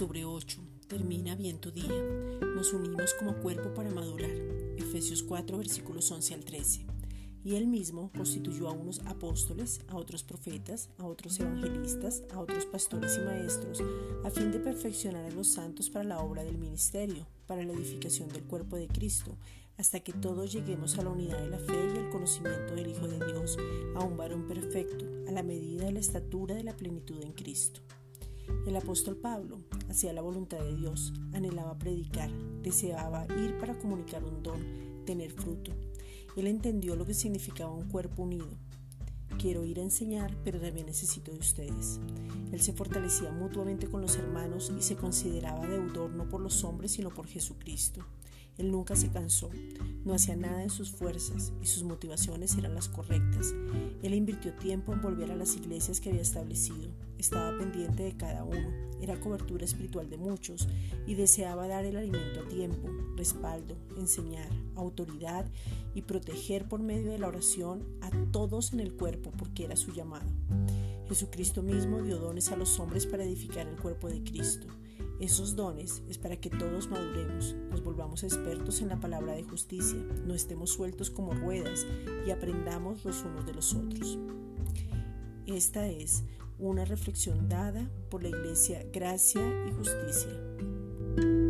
Octubre 8. Termina bien tu día. Nos unimos como cuerpo para madurar. Efesios 4, versículos 11 al 13. Y él mismo constituyó a unos apóstoles, a otros profetas, a otros evangelistas, a otros pastores y maestros, a fin de perfeccionar a los santos para la obra del ministerio, para la edificación del cuerpo de Cristo, hasta que todos lleguemos a la unidad de la fe y al conocimiento del Hijo de Dios, a un varón perfecto, a la medida de la estatura de la plenitud en Cristo. El apóstol Pablo hacía la voluntad de Dios, anhelaba predicar, deseaba ir para comunicar un don, tener fruto. Él entendió lo que significaba un cuerpo unido. Quiero ir a enseñar, pero también necesito de ustedes. Él se fortalecía mutuamente con los hermanos y se consideraba deudor no por los hombres, sino por Jesucristo. Él nunca se cansó, no hacía nada en sus fuerzas y sus motivaciones eran las correctas. Él invirtió tiempo en volver a las iglesias que había establecido, estaba pendiente de cada uno, era cobertura espiritual de muchos y deseaba dar el alimento a tiempo, respaldo, enseñar, autoridad y proteger por medio de la oración a todos en el cuerpo porque era su llamado. Jesucristo mismo dio dones a los hombres para edificar el cuerpo de Cristo. Esos dones es para que todos maduremos, nos volvamos expertos en la palabra de justicia, no estemos sueltos como ruedas y aprendamos los unos de los otros. Esta es una reflexión dada por la Iglesia Gracia y Justicia.